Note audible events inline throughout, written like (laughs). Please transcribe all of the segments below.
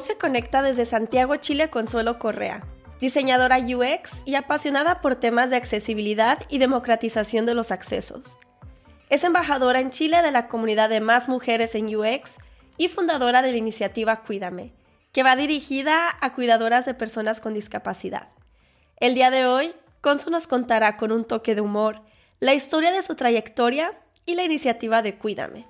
Se conecta desde Santiago, Chile, Consuelo Correa, diseñadora UX y apasionada por temas de accesibilidad y democratización de los accesos. Es embajadora en Chile de la comunidad de Más Mujeres en UX y fundadora de la iniciativa Cuídame, que va dirigida a cuidadoras de personas con discapacidad. El día de hoy, Consu nos contará con un toque de humor la historia de su trayectoria y la iniciativa de Cuídame.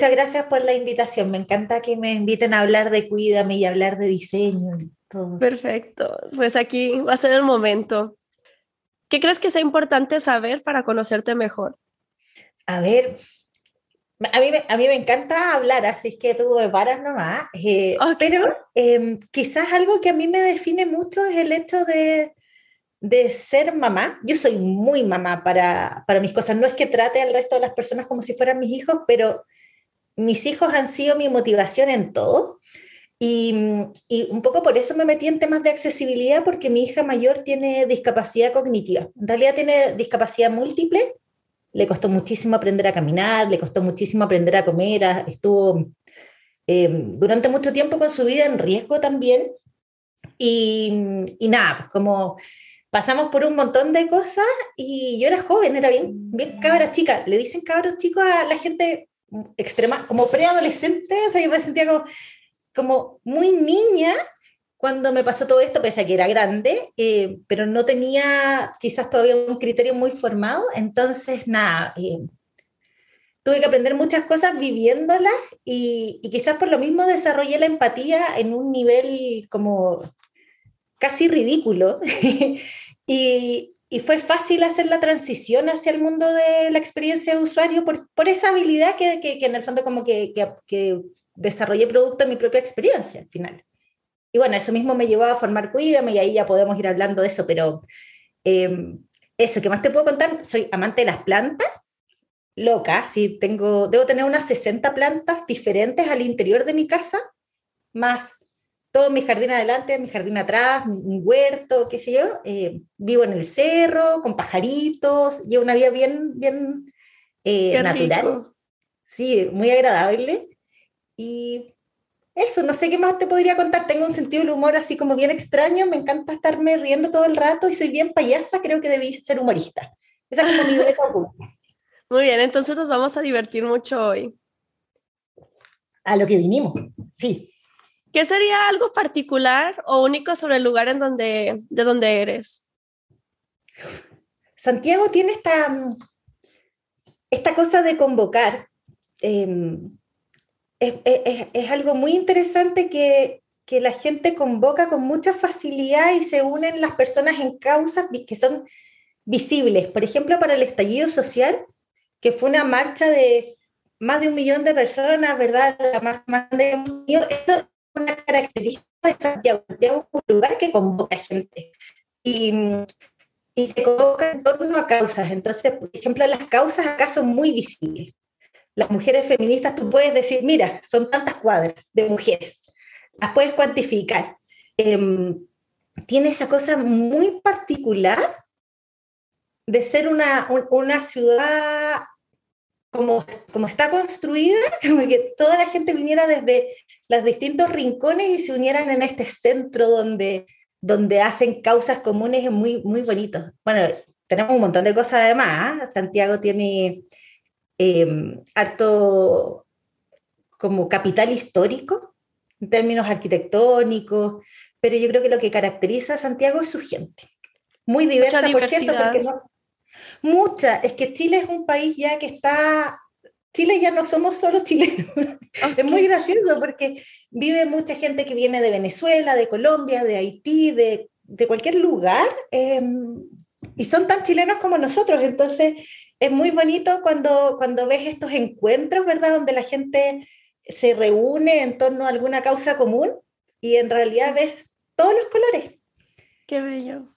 Muchas gracias por la invitación. Me encanta que me inviten a hablar de Cuídame y hablar de diseño. Y todo. Perfecto. Pues aquí va a ser el momento. ¿Qué crees que sea importante saber para conocerte mejor? A ver, a mí, a mí me encanta hablar, así que tú me paras nomás. Eh, Pero eh, quizás algo que a mí me define mucho es el hecho de, de ser mamá. Yo soy muy mamá para, para mis cosas. No es que trate al resto de las personas como si fueran mis hijos, pero mis hijos han sido mi motivación en todo. Y, un poco por eso me metí en temas de accesibilidad, porque mi hija mayor tiene discapacidad cognitiva. En realidad tiene discapacidad múltiple. Le costó muchísimo aprender a caminar, le costó muchísimo aprender a comer, estuvo em, durante mucho tiempo con su vida en riesgo también. Y, y nada, como pasamos por un montón de cosas y yo era joven, era bien, bien cabra chica. Le dicen cabros chicos a la gente extrema, como preadolescente, o yo me sentía como, como muy niña cuando me pasó todo esto, pese a que era grande, eh, pero no tenía quizás todavía un criterio muy formado, entonces nada, eh, tuve que aprender muchas cosas viviéndolas y, y, quizás por lo mismo desarrollé la empatía en un nivel como casi ridículo. (laughs) y, y fue fácil hacer la transición hacia el mundo de la experiencia de usuario por, por esa habilidad que, que, en el fondo como que, que, desarrollé producto en mi propia experiencia al final. Y bueno, eso mismo me llevó a formar Cuídame y ahí ya podemos ir hablando de eso, pero eh, eso, ¿qué más te puedo contar? Soy amante de las plantas, loca, sí, tengo, debo tener unas 60 plantas diferentes al interior de mi casa, más todo mi jardín adelante, mi jardín atrás, un huerto, qué sé yo. Eh, vivo en el cerro, con pajaritos, llevo una vida bien, bien eh, natural. Sí, muy agradable. Y eso, no sé qué más te podría contar. Tengo un sentido del humor así como bien extraño, me encanta estarme riendo todo el rato y soy bien payasa, creo que debí ser humorista. Esa es como mi Muy bien, entonces nos vamos a divertir mucho hoy. A lo que vinimos, sí. ¿Qué sería algo particular o único sobre el lugar en donde, de donde eres? Santiago tiene esta, esta cosa de convocar. Em, es, es, es, algo muy interesante que, que, la gente convoca con mucha facilidad y se unen las personas en causas que son visibles. Por ejemplo, para el estallido social, que fue una marcha de más de un millón de personas, ¿verdad? La más, más de un millón, una característica de Santiago. Santiago es un lugar que convoca gente y, y, se convoca en torno a causas. Entonces, por ejemplo, las causas acá son muy visibles. Las mujeres feministas, tú puedes decir, mira, son tantas cuadras de mujeres, las puedes cuantificar. Eh, tiene esa cosa muy particular de ser una, una ciudad como, como está construida, (laughs) como que toda la gente viniera desde los distintos rincones y se unieran en este centro donde, donde hacen causas comunes es muy, muy bonito. Bueno, tenemos un montón de cosas además. ¿ah? Santiago tiene em, harto como capital histórico en términos arquitectónicos, pero yo creo que lo que caracteriza a Santiago es su gente. Muy diversa, por cierto, porque no, Mucha, es que Chile es un país ya que está Chile ya no somos solo chilenos. (laughs) Es muy gracioso porque vive mucha gente que viene de Venezuela, de Colombia, de Haití, de, de cualquier lugar, em, y son tan chilenos como nosotros. Entonces, es muy bonito cuando, cuando ves estos encuentros, ¿verdad? Donde la gente se reúne en torno a alguna causa común y en realidad ves todos los colores. Qué bello.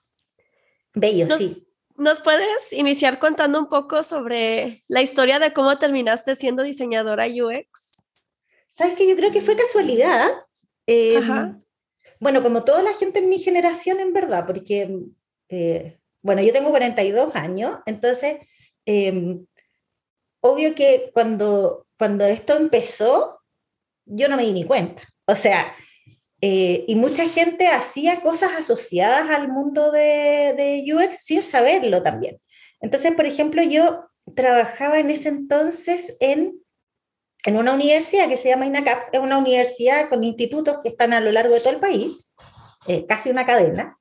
Bello, sí. ¿Nos puedes iniciar contando un poco sobre la historia de cómo terminaste siendo diseñadora UX? Sabes que yo creo que fue casualidad. Em, bueno, como toda la gente en mi generación, en verdad, porque, eh, bueno, yo tengo 42 años, entonces, em, obvio que cuando, cuando esto empezó, yo no me di ni cuenta. O sea, eh, y mucha gente hacía cosas asociadas al mundo de, UX sin saberlo también. Entonces, por ejemplo, yo trabajaba en ese entonces en, en una universidad que se llama INACAP, es una universidad con institutos que están a lo largo de todo el país, eh, casi una cadena.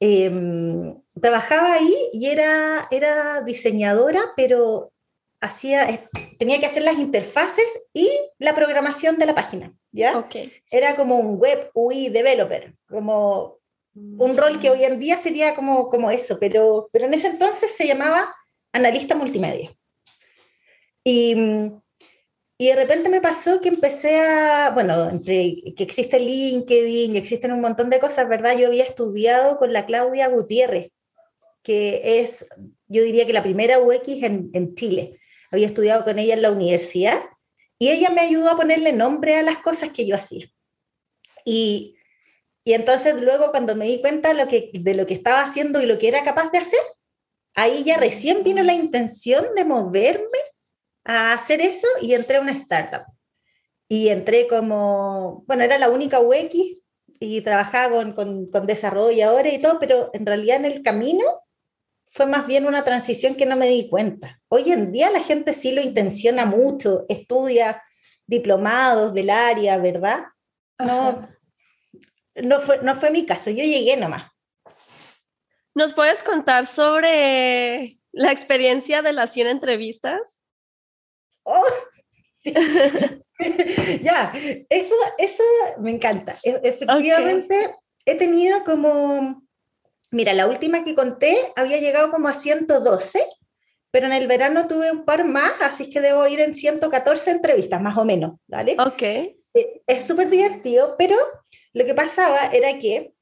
Em, trabajaba ahí y era, era diseñadora, pero hacía, tenía que hacer las interfaces y la programación de la página. ¿Ya? Era como un web UI developer, como un rol que hoy en día sería como, como eso, pero, pero en ese entonces se llamaba analista multimedia. Y, y de repente me pasó que empecé a, bueno, entre que existe LinkedIn, existen un montón de cosas, ¿verdad? Yo había estudiado con la Claudia Gutiérrez, que es, yo diría que la primera UX en, en Chile. Había estudiado con ella en la universidad y ella me ayudó a ponerle nombre a las cosas que yo hacía. Y, y entonces luego cuando me di cuenta de lo, que, estaba haciendo y lo que era capaz de hacer, ahí ya recién vino la intención de moverme a hacer eso y entré a una startup. Y entré como, bueno, era la única UX y trabajaba con, con, con desarrolladores y todo, pero en realidad en el camino fue más bien una transición que no me di cuenta. Hoy en día la gente sí lo intenciona mucho, estudia diplomados del área, ¿verdad? No, no fue, no fue mi caso, yo llegué nomás. ¿Nos puedes contar sobre la experiencia de las 100 entrevistas? Oh, (laughs) (laughs) ya, eso, eso me encanta. E, efectivamente, he tenido como Mira, la última que conté había llegado como a 112, pero en el verano tuve un par más, así que debo ir en 114 entrevistas, más o menos, ¿vale? Ok. Eh, es súper divertido, pero lo que pasaba era que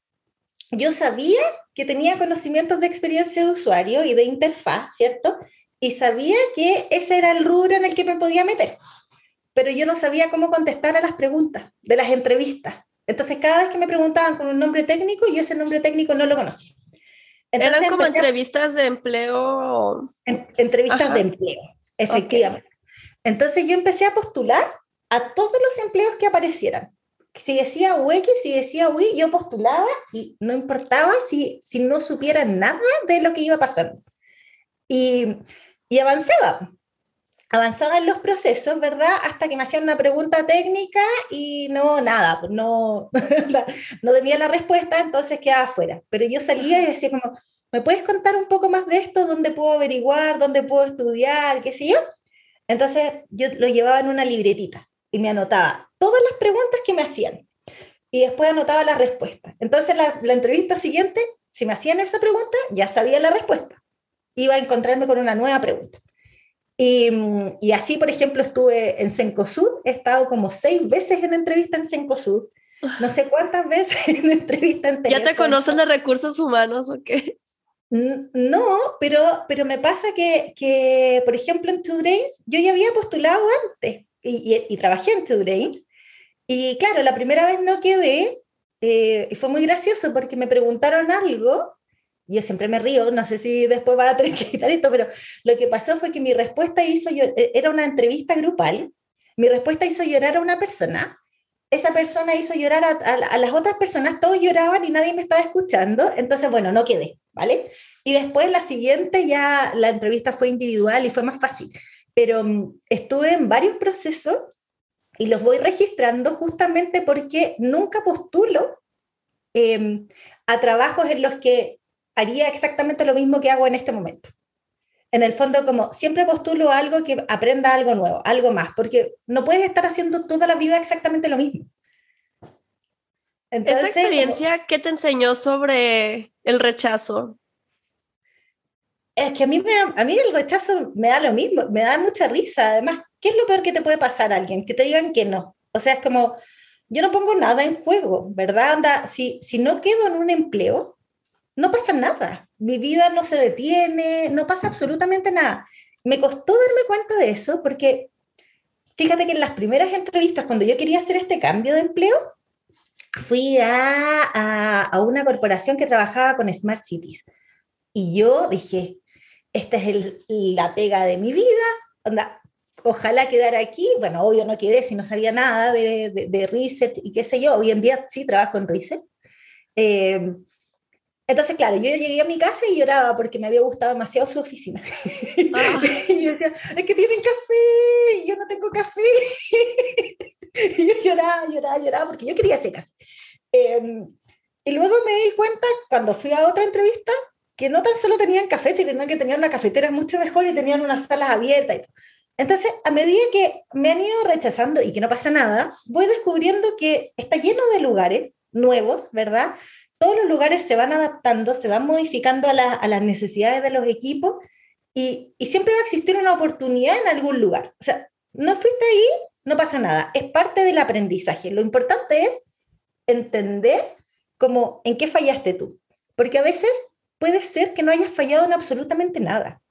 yo sabía que tenía conocimientos de experiencia de usuario y de interfaz, ¿cierto? Y sabía que ese era el rubro en el que me podía meter, pero yo no sabía cómo contestar a las preguntas de las entrevistas. Entonces, cada vez que me preguntaban con un nombre técnico, yo ese nombre técnico no lo conocía. Eran como entrevistas de empleo. entrevistas de empleo, efectivamente. Entonces yo empecé a postular a todos los empleos que aparecieran. Si decía UX, si decía UI, yo postulaba y no importaba si, si no supiera nada de lo que iba pasando. Y, y avanzaba avanzaba en los procesos, ¿verdad? Hasta que me hacían una pregunta técnica y no, nada, pues no, (laughs) no tenía la respuesta, entonces quedaba afuera. Pero yo salía y decía como, ¿me puedes contar un poco más de esto? ¿Dónde puedo averiguar? ¿Dónde puedo estudiar? ¿Qué sé yo? Entonces yo lo llevaba en una libretita y me anotaba todas las preguntas que me hacían y después anotaba la respuesta. Entonces la, la entrevista siguiente, si me hacían esa pregunta, ya sabía la respuesta. Iba a encontrarme con una nueva pregunta. Y, y, así, por ejemplo, estuve en Cencosud, he estado como seis veces en entrevista en Cencosud, no sé cuántas (laughs) veces en entrevista en ¿Ya te conocen de recursos humanos o qué? No, pero, pero me pasa que, que, por ejemplo, en Two Days, yo ya había postulado antes y, y, trabajé en Two Days. Y claro, la primera vez no quedé, eh, y fue muy gracioso porque me preguntaron algo yo siempre me río, no sé si después va a tener que quitar esto, pero lo que pasó fue que mi respuesta hizo, yo, e, era una entrevista grupal, mi respuesta hizo llorar a una persona, esa persona hizo llorar a, a, las otras personas, todos lloraban y nadie me estaba escuchando, entonces bueno, no quedé, ¿vale? Y después la siguiente ya la entrevista fue individual y fue más fácil, pero um, estuve en varios procesos y los voy registrando justamente porque nunca postulo eh, a trabajos en los que haría exactamente lo mismo que hago en este momento. en el fondo como siempre postulo algo que aprenda algo nuevo, algo más, porque no puedes estar haciendo toda la vida exactamente lo mismo. Esta experiencia, ¿qué te enseñó sobre el rechazo? Es que a mí, me a mí el rechazo me da lo mismo, me da mucha risa. Además, ¿qué es lo peor que te puede pasar a alguien? Que te digan que no. O sea, es como, yo no pongo nada en juego, ¿verdad? Anda, si, si no quedo en un empleo, no pasa nada. Mi vida no se detiene, no pasa absolutamente nada. Me costó darme cuenta de eso porque fíjate que en las primeras entrevistas, cuando yo quería hacer este cambio de empleo, fui a, a, una corporación que trabajaba con Smart Cities. Y yo dije, esta es el, la pega de mi vida, onda, ojalá quedara aquí. Bueno, obvio no quedé si no sabía nada de, de, de research y qué sé yo. Hoy en día sí trabajo en research. Eh, entonces, claro, yo llegué a mi casa y lloraba porque me había gustado demasiado su oficina. Ah. (laughs) y yo decía, es que tienen café y yo no tengo café. (laughs) y yo lloraba, lloraba, lloraba porque yo quería ese café. Em, y luego me di cuenta, cuando fui a otra entrevista, que no tan solo tenían café, sino que tenían una cafetera mucho mejor y tenían unas salas abiertas. Entonces, a medida que me han ido rechazando y que no pasa nada, voy descubriendo que está lleno de lugares nuevos, ¿verdad? Todos los lugares se van adaptando, se van modificando a, las necesidades de los equipos y, siempre va a existir una oportunidad en algún lugar. O sea, no fuiste ahí, no pasa nada, es parte del aprendizaje. Lo importante es entender cómo, en qué fallaste tú, porque a veces puede ser que no hayas fallado en absolutamente nada.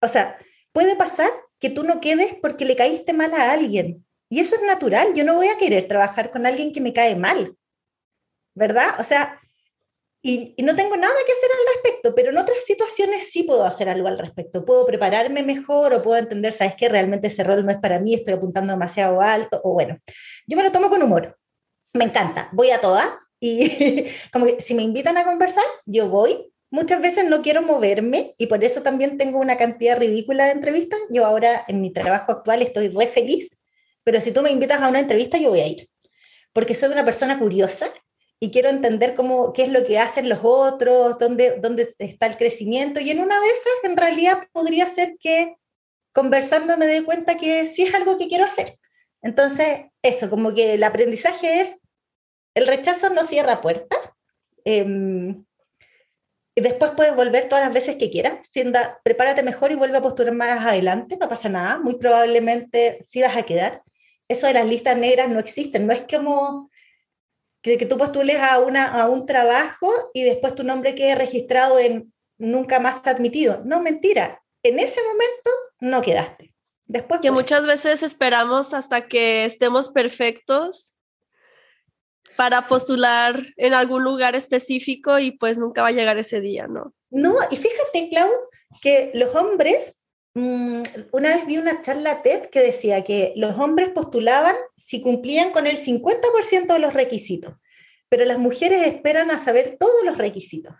O sea, puede pasar que tú no quedes porque le caíste mal a alguien. Y eso es natural. Yo no voy a querer trabajar con alguien que me cae mal. ¿verdad? O sea, y, no tengo nada que hacer al respecto, pero en otras situaciones sí puedo hacer algo al respecto. Puedo prepararme mejor o puedo entender, ¿sabes qué? Realmente ese rol no es para mí, estoy apuntando demasiado alto, o bueno, yo me lo tomo con humor. Me encanta, voy a toda y (laughs) como que si me invitan a conversar, yo voy. Muchas veces no quiero moverme y por eso también tengo una cantidad ridícula de entrevistas. Yo ahora en mi trabajo actual estoy re feliz, pero si tú me invitas a una entrevista, yo voy a ir, porque soy una persona curiosa y quiero entender cómo, qué es lo que hacen los otros, dónde, dónde está el crecimiento. Y en una de esas, en realidad, podría ser que conversando me dé cuenta que sí es algo que quiero hacer. Entonces, eso, como que el aprendizaje es, el rechazo no cierra puertas. Em, y después puedes volver todas las veces que quieras. prepárate mejor y vuelve a postular más adelante, no pasa nada. Muy probablemente sí vas a quedar. Eso de las listas negras no existen. No es como que, que tú postules a, una, a un trabajo y después tu nombre quede registrado en nunca más admitido. No, mentira. En ese momento no quedaste. Después que muchas veces esperamos hasta que estemos perfectos para postular en algún lugar específico y pues nunca va a llegar ese día, ¿no? No, y fíjate, Clau, que los hombres una vez vi una charla TED que decía que los hombres postulaban si cumplían con el 50% de los requisitos, pero las mujeres esperan a saber todos los requisitos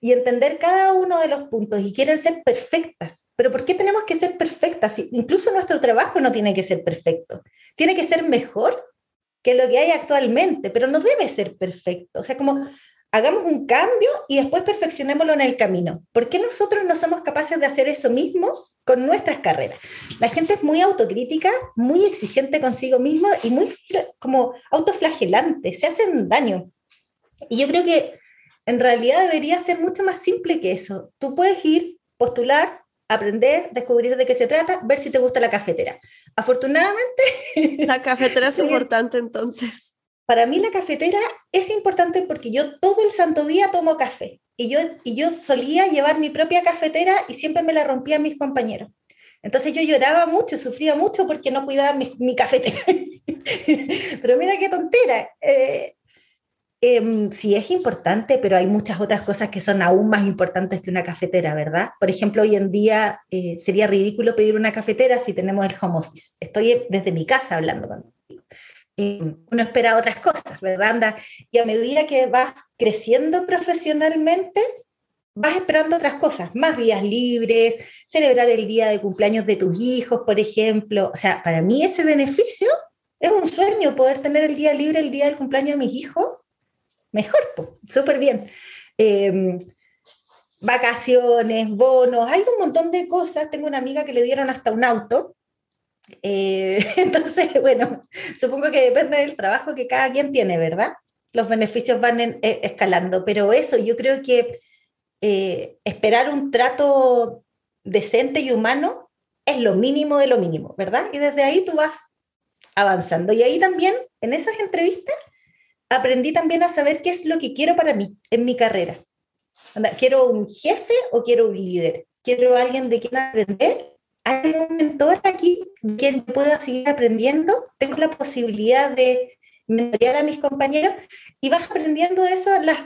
y entender cada uno de los puntos y quieren ser perfectas. Pero ¿por qué tenemos que ser perfectas? Incluso nuestro trabajo no tiene que ser perfecto, tiene que ser mejor que lo que hay actualmente, pero no debe ser perfecto. O sea, como hagamos un cambio y después perfeccionémoslo en el camino. ¿Por qué nosotros no somos capaces de hacer eso mismo con nuestras carreras? La gente es muy autocrítica, muy exigente consigo mismo y muy como autoflagelante, se hacen daño. Y yo creo que en realidad debería ser mucho más simple que eso. Tú puedes ir, postular, aprender, descubrir de qué se trata, ver si te gusta la cafetera. Afortunadamente... La cafetera es (laughs) importante entonces para mí la cafetera es importante porque yo todo el santo día tomo café y yo, y yo solía llevar mi propia cafetera y siempre me la rompían mis compañeros. Entonces yo lloraba mucho, sufría mucho porque no cuidaba mi, cafetera. (laughs) pero mira qué tontera. Eh, em, sí es importante, pero hay muchas otras cosas que son aún más importantes que una cafetera, ¿verdad? Por ejemplo, hoy en día eh, sería ridículo pedir una cafetera si tenemos el home office. Estoy desde mi casa hablando uno espera otras cosas, ¿verdad? y a medida que vas creciendo profesionalmente, vas esperando otras cosas, más días libres, celebrar el día de cumpleaños de tus hijos, por ejemplo. O sea, para mí ese beneficio es un sueño, poder tener el día libre el día del cumpleaños de mis hijos. Mejor, súper bien. Em, vacaciones, bonos, hay un montón de cosas. Tengo una amiga que le dieron hasta un auto. Eh, (laughs) entonces, bueno, supongo que depende del trabajo que cada quien tiene, ¿verdad? Los beneficios van eh, escalando, pero eso, yo creo que eh, esperar un trato decente y humano es lo mínimo de lo mínimo, ¿verdad? Y desde ahí tú vas avanzando. Y ahí también, en esas entrevistas, aprendí también a saber qué es lo que quiero para mí en mi carrera. ¿Quiero un jefe o quiero un líder? ¿Quiero alguien de quien aprender? ¿Hay un mentor aquí quien pueda seguir aprendiendo? ¿Tengo la posibilidad de mentorear a mis compañeros? Y vas aprendiendo de eso en las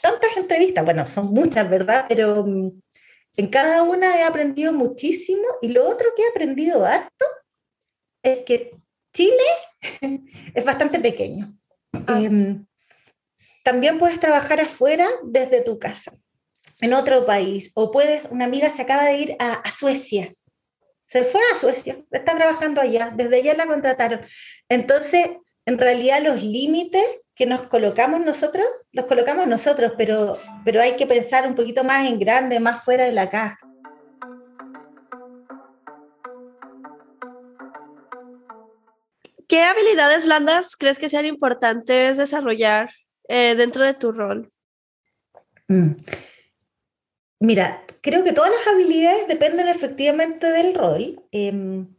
tantas entrevistas. Bueno, son muchas, ¿verdad? Pero mm, en cada una he aprendido muchísimo. Y lo otro que he aprendido harto es que Chile (laughs) es bastante pequeño. Ah. Em, también puedes trabajar afuera desde tu casa, en otro país, o puedes, una amiga se acaba de ir a, Suecia, se fue a Suecia, está trabajando allá, desde allá la contrataron. Entonces, en realidad los límites que nos colocamos nosotros, los colocamos nosotros, pero, pero hay que pensar un poquito más en grande, más fuera de la caja. ¿Qué habilidades blandas crees que sean importantes desarrollar eh, dentro de tu rol? Mm. Mira, creo que todas las habilidades dependen efectivamente del rol. Em,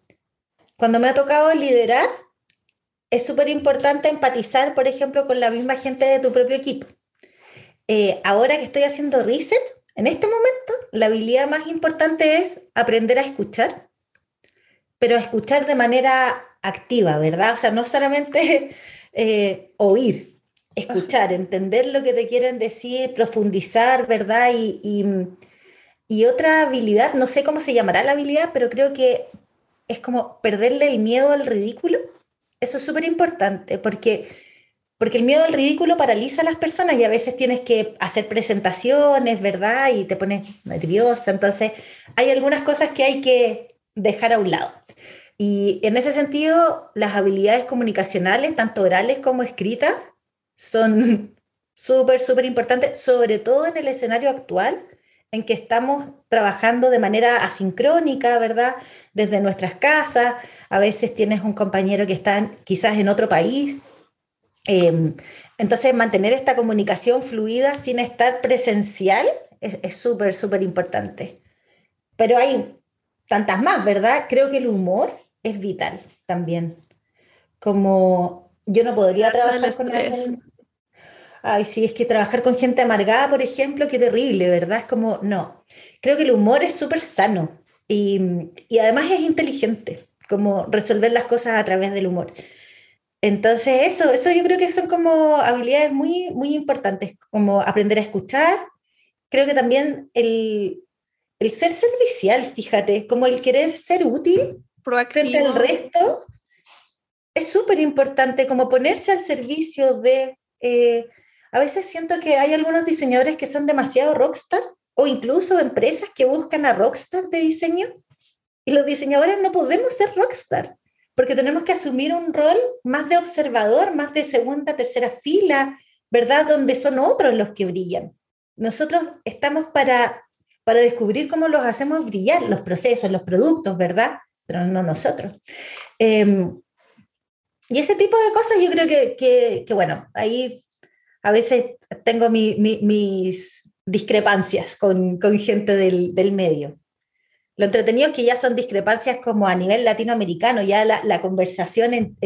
cuando me ha tocado liderar, es súper importante empatizar, por ejemplo, con la misma gente de tu propio equipo. Eh, ahora que estoy haciendo reset, en este momento, la habilidad más importante es aprender a escuchar, pero escuchar de manera activa, ¿verdad? O sea, no solamente (laughs) eh, oír, escuchar, entender lo que te quieren decir, profundizar, ¿verdad? Y, y, otra habilidad, no sé cómo se llamará la habilidad, pero creo que es como perderle el miedo al ridículo. Eso es súper importante porque, porque el miedo al ridículo paraliza a las personas y a veces tienes que hacer presentaciones, ¿verdad? Y te pones nerviosa. Entonces, hay algunas cosas que hay que dejar a un lado. Y en ese sentido, las habilidades comunicacionales, tanto orales como escritas, son (laughs) súper, súper importantes, sobre todo en el escenario actual, en que estamos trabajando de manera asincrónica, ¿verdad? Desde nuestras casas, a veces tienes un compañero que está quizás en otro país. Em, entonces, mantener esta comunicación fluida sin estar presencial es súper, súper importante. Pero hay tantas más, ¿verdad? Creo que el humor es vital también. Como yo no podría trabajar con alguien... Ay, sí, es que trabajar con gente amargada, por ejemplo, qué terrible, ¿verdad? Es como, no. Creo que el humor es súper sano y, y además es inteligente, como resolver las cosas a través del humor. Entonces, eso, eso yo creo que son como habilidades muy, muy importantes, como aprender a escuchar. Creo que también el, el ser servicial, fíjate, como el querer ser útil frente al resto, es súper importante como ponerse al servicio de... Eh, a veces siento que hay algunos diseñadores que son demasiado rockstar o incluso empresas que buscan a rockstar de diseño y los diseñadores no podemos ser rockstar porque tenemos que asumir un rol más de observador, más de segunda, tercera fila, ¿verdad? Donde son otros los que brillan. Nosotros estamos para, para descubrir cómo los hacemos brillar, los procesos, los productos, ¿verdad? pero no nosotros. Em, y ese tipo de cosas yo creo que, que, bueno, ahí a veces tengo mis discrepancias con, gente del, medio. Lo entretenido es que ya son discrepancias como a nivel latinoamericano, ya la, conversación, en,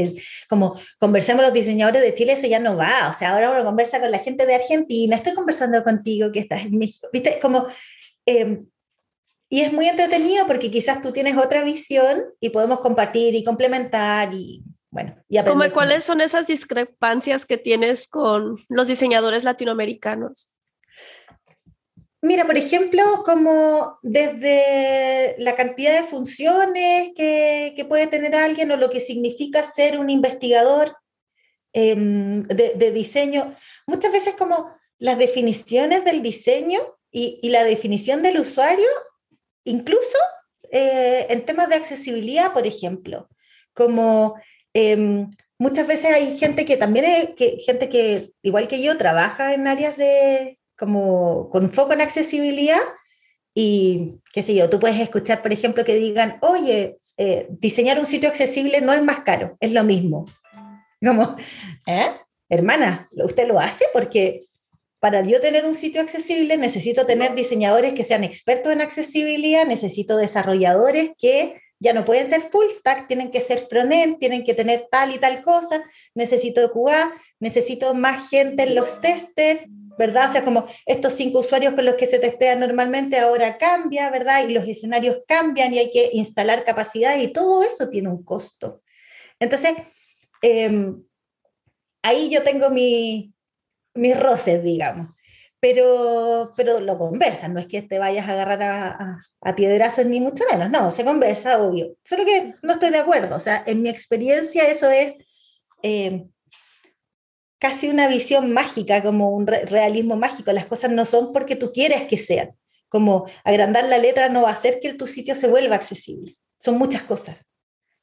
como conversemos los diseñadores de Chile, eso ya no va. O sea, ahora uno conversa con la gente de Argentina, estoy conversando contigo que estás en México. ¿Viste? Como eh, y es muy entretenido porque quizás tú tienes otra visión y podemos compartir y complementar y bueno, y. ¿Cuáles son esas discrepancias que tienes con los diseñadores latinoamericanos? Mira, por ejemplo, como desde la cantidad de funciones que, que puede tener alguien o lo que significa ser un investigador em, de, de, diseño, muchas veces como las definiciones del diseño y, y la definición del usuario incluso eh, en temas de accesibilidad, por ejemplo, como em, muchas veces hay gente que también, es, que, gente que, igual que yo, trabaja en áreas de, como con foco en accesibilidad y qué sé yo, tú puedes escuchar, por ejemplo, que digan, oye, eh, diseñar un sitio accesible no es más caro, es lo mismo. Como, ¿eh? Hermana, ¿usted lo hace? Porque para yo tener un sitio accesible necesito tener diseñadores que sean expertos en accesibilidad, necesito desarrolladores que ya no pueden ser full stack, tienen que ser front-end, tienen que tener tal y tal cosa, necesito QA, necesito más gente en los testers, ¿verdad? O sea, como estos cinco usuarios con los que se testea normalmente ahora cambia, ¿verdad? Y los escenarios cambian y hay que instalar capacidades y todo eso tiene un costo. Entonces, em, ahí yo tengo mi, mis roces, digamos. Pero, pero lo conversan, no es que te vayas a agarrar a, a, piedrazos ni mucho menos, no, se conversa, obvio. Solo que no estoy de acuerdo, o sea, en mi experiencia eso es em, casi una visión mágica, como un realismo mágico. Las cosas no son porque tú quieres que sean. Como agrandar la letra no va a hacer que tu sitio se vuelva accesible. Son muchas cosas.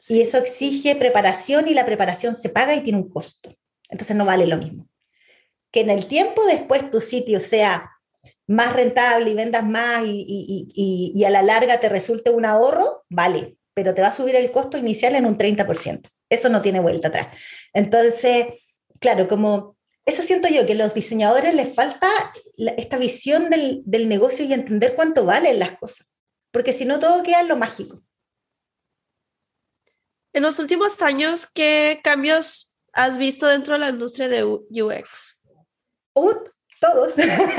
Y eso exige preparación y la preparación se paga y tiene un costo. Entonces no vale lo mismo. Que en el tiempo después tu sitio sea más rentable y vendas más y, a la larga te resulte un ahorro, vale, pero te va a subir el costo inicial en un 30%. Eso no tiene vuelta atrás. Entonces, claro, como eso siento yo, que a los diseñadores les falta esta visión del, negocio y entender cuánto valen las cosas, porque si no todo queda en lo mágico. En los últimos años, ¿qué cambios has visto dentro de la industria de UX? Uh, todos.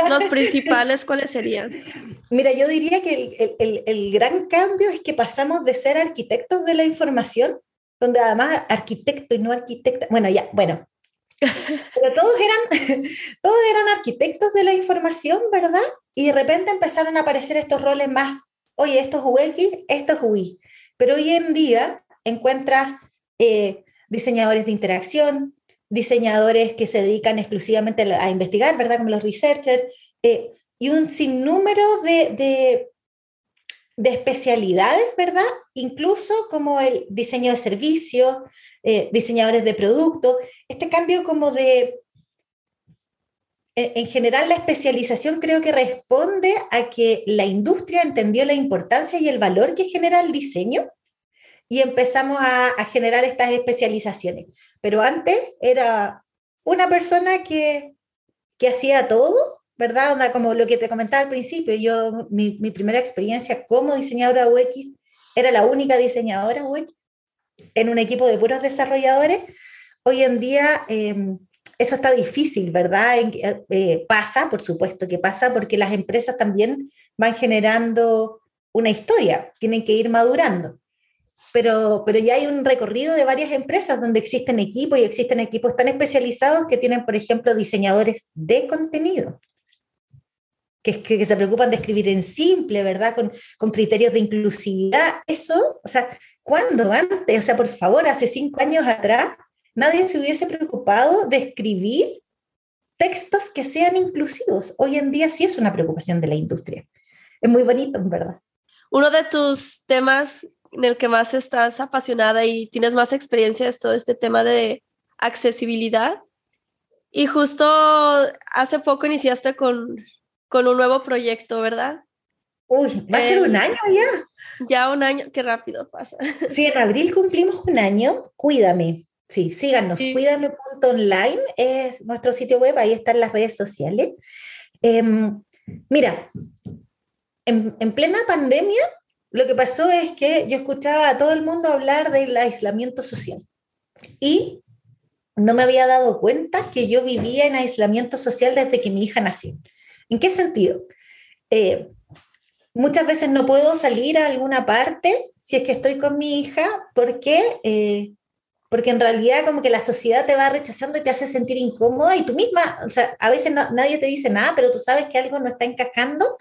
Los (laughs) principales, ¿cuáles serían? Mira, yo diría que el, el, gran cambio es que pasamos de ser arquitectos de la información, donde además arquitecto y no arquitecta, bueno, ya, bueno, (laughs) pero todos eran, (laughs) todos eran arquitectos de la información, ¿verdad? Y de repente empezaron a aparecer estos roles más, oye, esto es UX, esto es UI. Pero hoy en día encuentras eh, diseñadores de interacción, diseñadores que se dedican exclusivamente a investigar, ¿verdad? Como los researchers, eh, y un sinnúmero de, de, de, especialidades, ¿verdad? Incluso como el diseño de servicios, eh, diseñadores de producto, este cambio como de, en general la especialización creo que responde a que la industria entendió la importancia y el valor que genera el diseño y empezamos a, generar estas especializaciones. Pero antes era una persona que, que hacía todo, ¿verdad? como lo que te comentaba al principio, yo, mi, mi primera experiencia como diseñadora UX era la única diseñadora UX en un equipo de puros desarrolladores, hoy en día em, eso está difícil, ¿verdad? Eh, pasa, por supuesto que pasa, porque las empresas también van generando una historia, tienen que ir madurando. Pero, pero ya hay un recorrido de varias empresas donde existen equipos y existen equipos tan especializados que tienen, por ejemplo, diseñadores de contenido, que, que, se preocupan de escribir en simple, ¿verdad? Con, con criterios de inclusividad. Eso, o sea, ¿Cuándo antes? O sea, por favor, hace cinco años atrás, nadie se hubiese preocupado de escribir textos que sean inclusivos. Hoy en día sí es una preocupación de la industria. Es muy bonito, verdad. Uno de tus temas en el que más estás apasionada y tienes más experiencia es todo este tema de accesibilidad. Y justo hace poco iniciaste con, con un nuevo proyecto, ¿verdad? Uy, va a ser un año ya. Ya un año, qué rápido pasa. (laughs) Sí, en abril cumplimos un año. Cuídame. Sí, síganos. Cuídame.online es nuestro sitio web, ahí están las redes sociales. Em, mira, en, en, plena pandemia, lo que pasó es que yo escuchaba a todo el mundo hablar del aislamiento social. Y no me había dado cuenta que yo vivía en aislamiento social desde que mi hija nació. ¿En qué sentido? Eh, muchas veces no puedo salir a alguna parte si es que estoy con mi hija, porque eh, porque en realidad como que la sociedad te va rechazando y te hace sentir incómoda y tú misma, o sea, a veces nadie te dice nada, pero tú sabes que algo no está encajando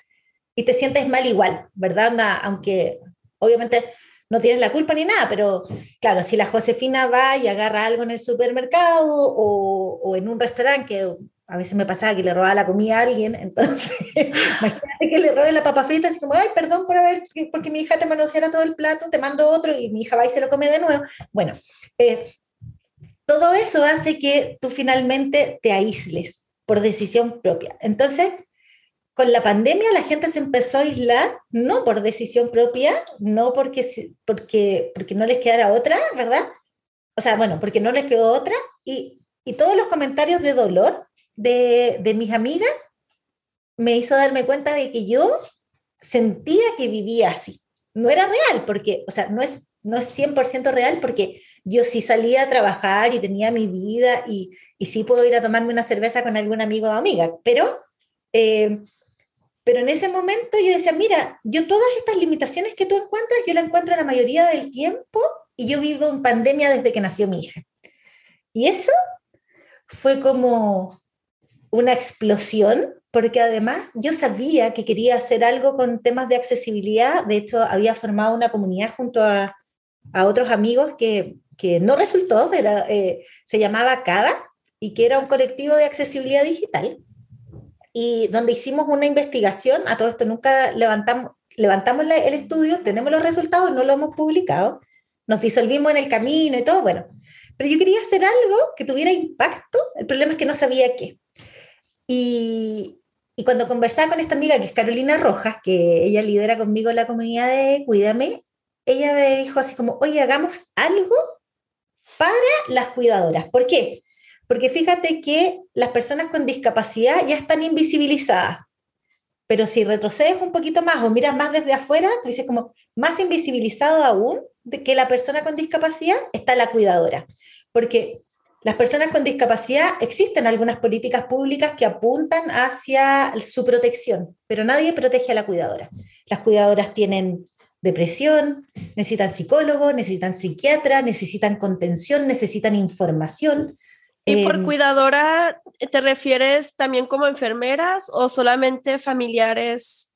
y te sientes mal igual, ¿verdad? Aunque obviamente no tienes la culpa ni nada, pero claro, si la Josefina va y agarra algo en el supermercado o, en un restaurante que a veces me pasaba que le robaba la comida a alguien, entonces (laughs) imagínate que le robe la papa frita, así como, ay, perdón por haber, porque mi hija te manoseara todo el plato, te mando otro y mi hija va y se lo come de nuevo. Bueno, eh, todo eso hace que tú finalmente te aísles por decisión propia. Entonces, con la pandemia la gente se empezó a aislar, no por decisión propia, no porque, porque, porque no les quedara otra, ¿verdad? O sea, bueno, porque no les quedó otra, y, y todos los comentarios de dolor de, de mis amigas me hizo darme cuenta de que yo sentía que vivía así. No era real, porque, o sea, no es, no es 100% real, porque yo sí salía a trabajar y tenía mi vida y, y sí puedo ir a tomarme una cerveza con algún amigo o amiga, pero eh, pero en ese momento yo decía, mira, yo todas estas limitaciones que tú encuentras, yo las encuentro la mayoría del tiempo y yo vivo en pandemia desde que nació mi hija. Y eso fue como una explosión, porque además yo sabía que quería hacer algo con temas de accesibilidad. De hecho, había formado una comunidad junto a, a otros amigos que, que no resultó, pero eh, se llamaba CADA y que era un colectivo de accesibilidad digital y donde hicimos una investigación, a todo esto nunca levantamos, levantamos el estudio, tenemos los resultados, no lo hemos publicado, nos disolvimos en el camino y todo, bueno, pero yo quería hacer algo que tuviera impacto, el problema es que no sabía qué. Y, y cuando conversaba con esta amiga que es Carolina Rojas, que ella lidera conmigo la comunidad de Cuídame, ella me dijo así como, oye, hagamos algo para las cuidadoras. ¿Por qué? Porque fíjate que las personas con discapacidad ya están invisibilizadas. Pero si retrocedes un poquito más o miras más desde afuera, dices como más invisibilizado aún que la persona con discapacidad está la cuidadora. Porque las personas con discapacidad existen algunas políticas públicas que apuntan hacia su protección, pero nadie protege a la cuidadora. Las cuidadoras tienen depresión, necesitan psicólogo, necesitan psiquiatra, necesitan contención, necesitan información. ¿Y por em, cuidadora te refieres también como enfermeras o solamente familiares?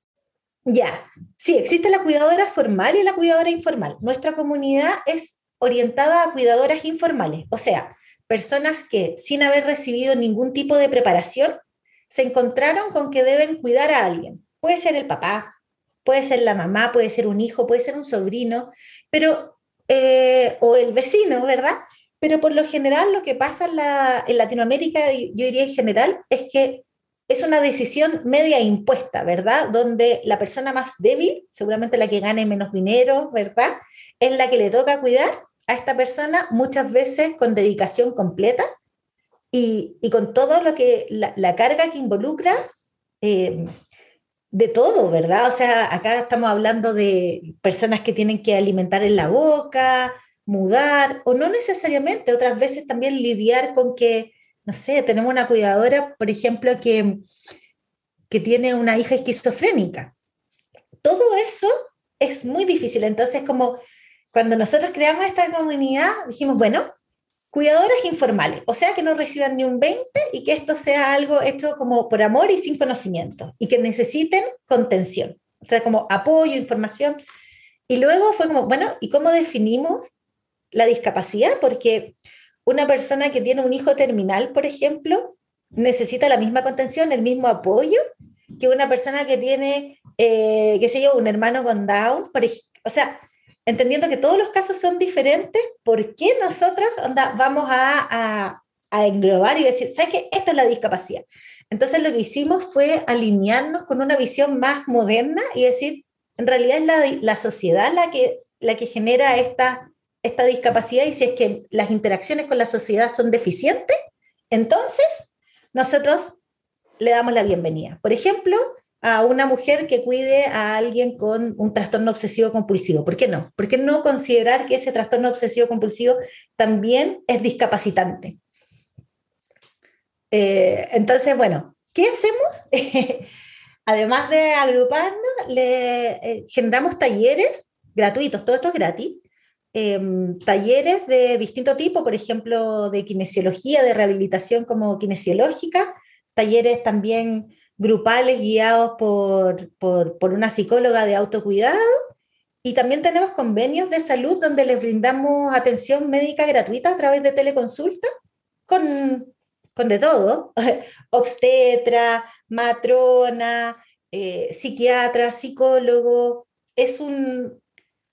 Ya, sí, existe la cuidadora formal y la cuidadora informal. Nuestra comunidad es orientada a cuidadoras informales, o sea, personas que sin haber recibido ningún tipo de preparación se encontraron con que deben cuidar a alguien. Puede ser el papá, puede ser la mamá, puede ser un hijo, puede ser un sobrino, pero, eh, o el vecino, ¿verdad? Pero por lo general lo que pasa en, Latinoamérica, yo diría en general, es que es una decisión media impuesta, ¿verdad? Donde la persona más débil, seguramente la que gane menos dinero, ¿verdad? Es la que le toca cuidar a esta persona muchas veces con dedicación completa y, con todo lo que, la, carga que involucra eh, de todo, ¿verdad? O sea, acá estamos hablando de personas que tienen que alimentar en la boca, mudar, o no necesariamente, otras veces también lidiar con que, no sé, tenemos una cuidadora, por ejemplo, que, que tiene una hija esquizofrénica. Todo eso es muy difícil. Entonces, como cuando nosotros creamos esta comunidad, dijimos, bueno, cuidadoras informales, o sea, que no reciban ni un 20 y que esto sea algo hecho como por amor y sin conocimiento, y que necesiten contención, o sea, como apoyo, información. Y luego fue como, bueno, ¿y cómo definimos la discapacidad, porque una persona que tiene un hijo terminal, por ejemplo, necesita la misma contención, el mismo apoyo que una persona que tiene, eh, qué sé yo, un hermano con Down. o sea, entendiendo que todos los casos son diferentes, ¿por qué nosotros vamos a, a, englobar y decir, ¿sabes qué? Esto es la discapacidad. Entonces lo que hicimos fue alinearnos con una visión más moderna y decir, en realidad es la, la sociedad la que, la que genera esta esta discapacidad y si es que las interacciones con la sociedad son deficientes, entonces nosotros le damos la bienvenida. Por ejemplo, a una mujer que cuide a alguien con un trastorno obsesivo compulsivo. ¿Por qué no? ¿Por qué no considerar que ese trastorno obsesivo compulsivo también es discapacitante? Eh, entonces, bueno, ¿qué hacemos? (laughs) Además de agruparnos, le eh, generamos talleres gratuitos, todo esto es gratis, Em, talleres de distinto tipo, por ejemplo, de kinesiología, de rehabilitación como kinesiológica, talleres también grupales guiados por, por, una psicóloga de autocuidado y también tenemos convenios de salud donde les brindamos atención médica gratuita a través de teleconsulta con, con de todo, (laughs) obstetra, matrona, eh, psiquiatra, psicólogo. Es un,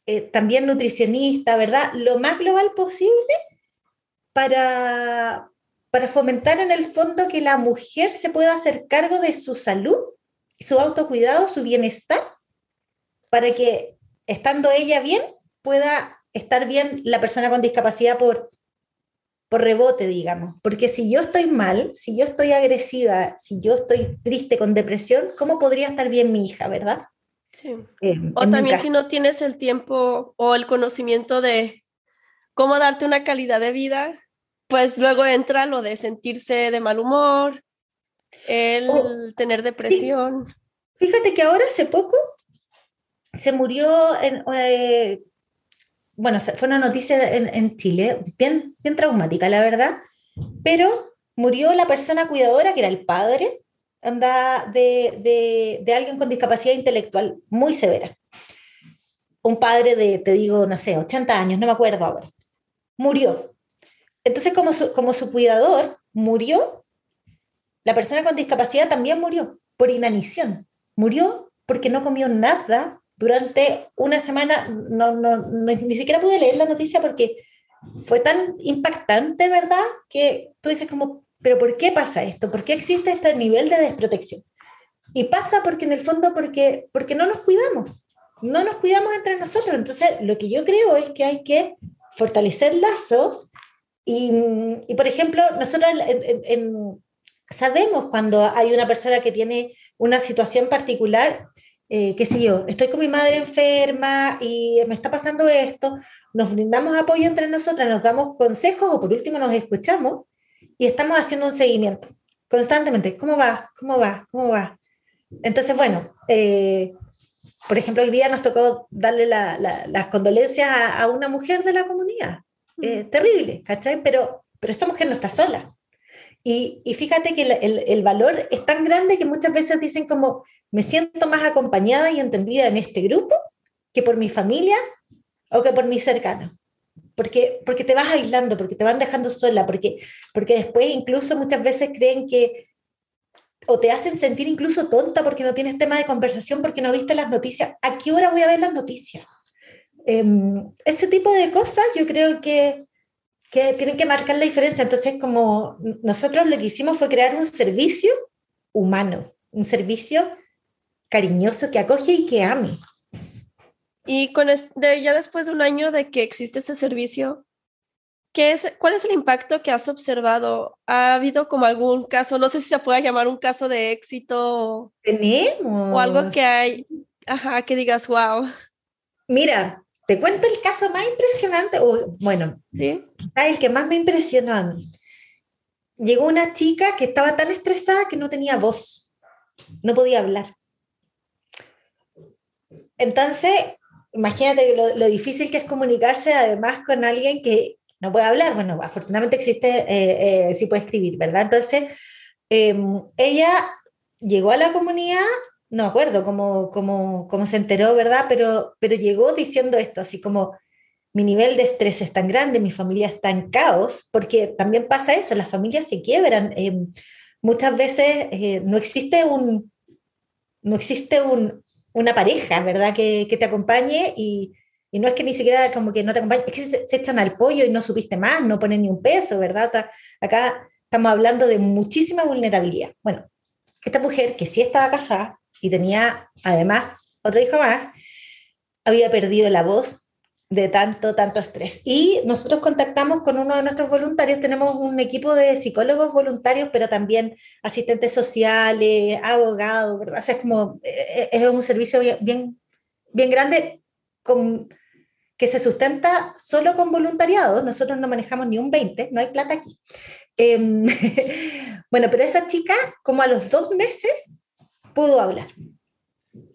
eh, también nutricionista, ¿verdad? Lo más global posible para, para fomentar en el fondo que la mujer se pueda hacer cargo de su salud su autocuidado, su bienestar, para que estando ella bien, pueda estar bien la persona con discapacidad por, por rebote, digamos. Porque si yo estoy mal, si yo estoy agresiva, si yo estoy triste con depresión, ¿cómo podría estar bien mi hija, verdad? Sí. Eh, o también si no tienes el tiempo o el conocimiento de cómo darte una calidad de vida, pues luego entra lo de sentirse de mal humor, el oh, tener depresión. Fíjate que ahora hace poco se murió, en, eh, bueno, fue una noticia en, Chile, bien, bien traumática, la verdad, pero murió la persona cuidadora, que era el padre, anda de, de, alguien con discapacidad intelectual muy severa. Un padre de, te digo, no sé, 80 años, no me acuerdo ahora. Murió. Entonces, como como su cuidador murió, la persona con discapacidad también murió por inanición. Murió porque no comió nada durante una semana. No, no, ni siquiera pude leer la noticia porque fue tan impactante, ¿verdad? Que tú dices como, pero ¿por qué pasa esto? ¿Por qué existe este nivel de desprotección? Y pasa porque en el fondo porque, porque no nos cuidamos, no nos cuidamos entre nosotros. Entonces, lo que yo creo es que hay que fortalecer lazos y, por ejemplo, nosotros sabemos cuando hay una persona que tiene una situación particular, eh, qué sé yo, estoy con mi madre enferma y me está pasando esto, nos brindamos apoyo entre nosotras, nos damos consejos o por último nos escuchamos y estamos haciendo un seguimiento constantemente. ¿Cómo va? ¿Cómo va? ¿Cómo va? Entonces, bueno, eh, por ejemplo, hoy día nos tocó darle las condolencias a, una mujer de la comunidad. Eh, terrible, ¿cachai? Pero, pero esta mujer no está sola. Y, fíjate que el, valor es tan grande que muchas veces dicen como, me siento más acompañada y entendida en este grupo que por mi familia o que por mis cercanos. Porque, porque te vas aislando, porque te van dejando sola, porque, porque después incluso muchas veces creen que, o te hacen sentir incluso tonta porque no tienes tema de conversación, porque no viste las noticias. ¿A qué hora voy a ver las noticias? Em, ese tipo de cosas yo creo que, que tienen que marcar la diferencia. Entonces, como nosotros lo que hicimos fue crear un servicio humano, un servicio cariñoso que acoge y que ame. Y con este, ya después de un año de que existe este servicio, ¿qué es, ¿cuál es el impacto que has observado? ¿Ha habido como algún caso, no sé si se puede llamar un caso de éxito? Tenemos. O algo que hay, ajá, que digas, wow. Mira, te cuento el caso más impresionante, o, bueno, ¿Sí? el que más me impresionó a mí. Llegó una chica que estaba tan estresada que no tenía voz, no podía hablar. Entonces, imagínate lo, lo difícil que es comunicarse además con alguien que no puede hablar. Bueno, afortunadamente existe, eh, eh, sí puede escribir, ¿verdad? Entonces, em, ella llegó a la comunidad no acuerdo cómo, cómo, cómo, se enteró, ¿verdad? Pero, pero llegó diciendo esto, así como mi nivel de estrés es tan grande, mi familia está en caos, porque también pasa eso, las familias se quiebran. Eh, muchas veces eh, no existe un, no existe un, una pareja, ¿verdad? Que, que te acompañe y, y, no es que ni siquiera como que no te acompañe, es que se, se, echan al pollo y no supiste más, no ponen ni un peso, ¿verdad? Acá estamos hablando de muchísima vulnerabilidad. Bueno, esta mujer que sí estaba casada, y tenía además otro hijo más, había perdido la voz de tanto, tanto estrés. Y nosotros contactamos con uno de nuestros voluntarios, tenemos un equipo de psicólogos voluntarios, pero también asistentes sociales, abogados, ¿verdad? O es como, eh, es un servicio bien, bien, grande con, que se sustenta solo con voluntariado. Nosotros no manejamos ni un 20, no hay plata aquí. Em, (laughs) bueno, pero esa chica, como a los dos meses, pudo hablar